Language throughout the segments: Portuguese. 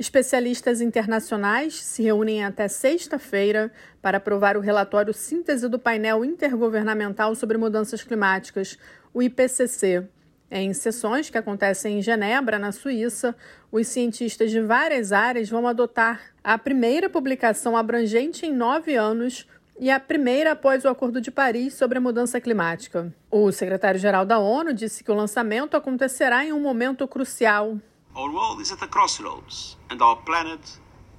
Especialistas internacionais se reúnem até sexta-feira para aprovar o relatório síntese do painel intergovernamental sobre mudanças climáticas, o IPCC. Em sessões que acontecem em Genebra, na Suíça, os cientistas de várias áreas vão adotar a primeira publicação abrangente em nove anos e a primeira após o Acordo de Paris sobre a mudança climática. O secretário-geral da ONU disse que o lançamento acontecerá em um momento crucial Our world is at a crossroads and our planet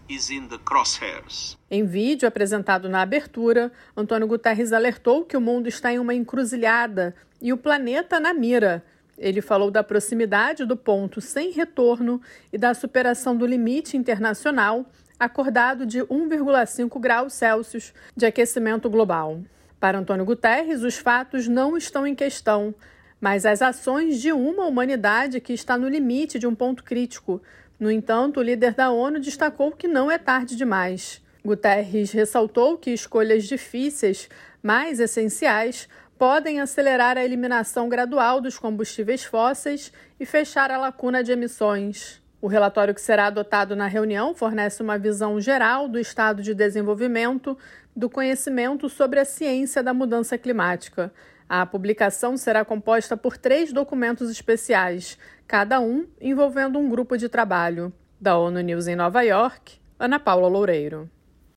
is in the crosshairs. Em vídeo apresentado na abertura, Antônio Guterres alertou que o mundo está em uma encruzilhada e o planeta na mira. Ele falou da proximidade do ponto sem retorno e da superação do limite internacional acordado de 1,5 graus Celsius de aquecimento global. Para Antônio Guterres, os fatos não estão em questão, mas as ações de uma humanidade que está no limite de um ponto crítico. No entanto, o líder da ONU destacou que não é tarde demais. Guterres ressaltou que escolhas difíceis, mas essenciais, podem acelerar a eliminação gradual dos combustíveis fósseis e fechar a lacuna de emissões. O relatório que será adotado na reunião fornece uma visão geral do estado de desenvolvimento do conhecimento sobre a ciência da mudança climática. A publicação será composta por três documentos especiais, cada um envolvendo um grupo de trabalho. Da ONU News em Nova York, Ana Paula Loureiro.